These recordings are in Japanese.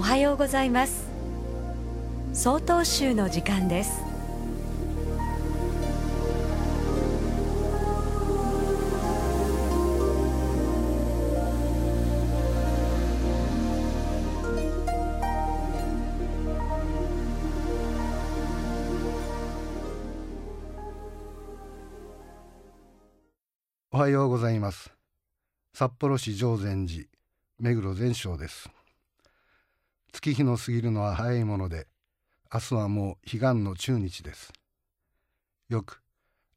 おはようございます。総統集の時間です。おはようございます。札幌市常禅寺目黒全章です。月日の過ぎるのは早いもので明日はもう彼岸の中日です。よく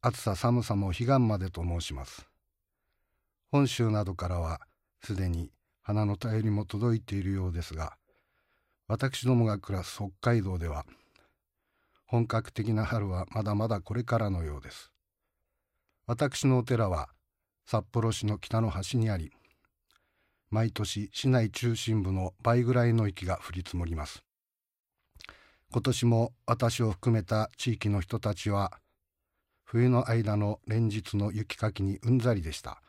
暑さ寒さも彼岸までと申します。本州などからはすでに花の便りも届いているようですが私どもが暮らす北海道では本格的な春はまだまだこれからのようです。私のお寺は札幌市の北の端にあり毎年市内中心部の倍ぐらいの雪が降り積もります。今年も私を含めた地域の人たちは冬の間の連日の雪かきにうんざりでした。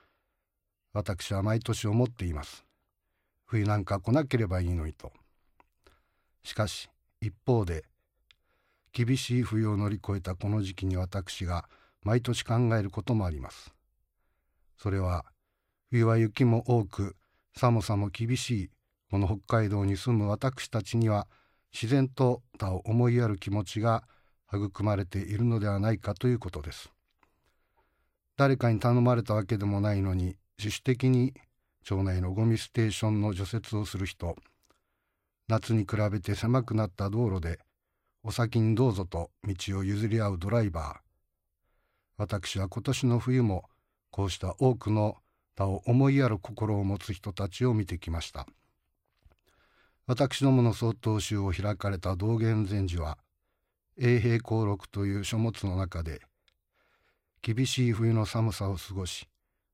私は毎年思っています。冬なんか来なければいいのにと。しかし一方で厳しい冬を乗り越えたこの時期に私が毎年考えることもあります。それは冬は雪も多く寒さも厳しいこの北海道に住む私たちには自然と他を思いやる気持ちが育まれているのではないかということです。誰かに頼まれたわけでもないのに自主的に町内のゴミステーションの除雪をする人。夏に比べて狭くなった道路でお先にどうぞと道を譲り合うドライバー。私は今年の冬もこうした多くの他を思いやる心を持つ人たちを見てきました。私どもの曹洞宗を開かれた道元禅師は永平公録という書物の中で厳しい冬の寒さを過ごし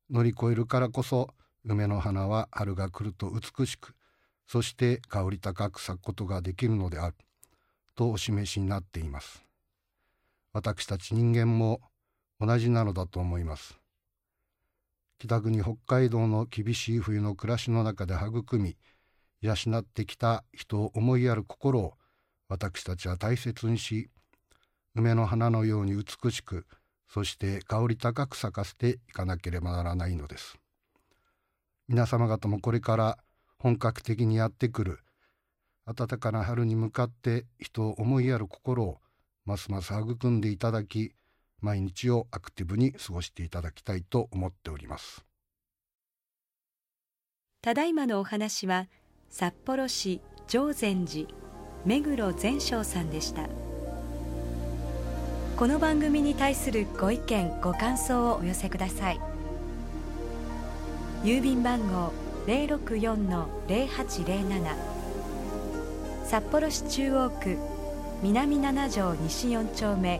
乗り越えるからこそ梅の花は春が来ると美しくそして香り高く咲くことができるのであるとお示しになっています。私たち人間も同じなのだと思います。北国北海道の厳しい冬の暮らしの中で育み養ってきた人を思いやる心を私たちは大切にし梅の花のように美しくそして香り高く咲かせていかなければならないのです。皆様方もこれから本格的にやってくる暖かな春に向かって人を思いやる心をますます育んでいただき毎日をアクティブに過ごしていただきたいと思っております。ただいまのお話は札幌市常禅寺目黒善昌さんでした。この番組に対するご意見ご感想をお寄せください。郵便番号064-0807札幌市中央区南七条西4丁目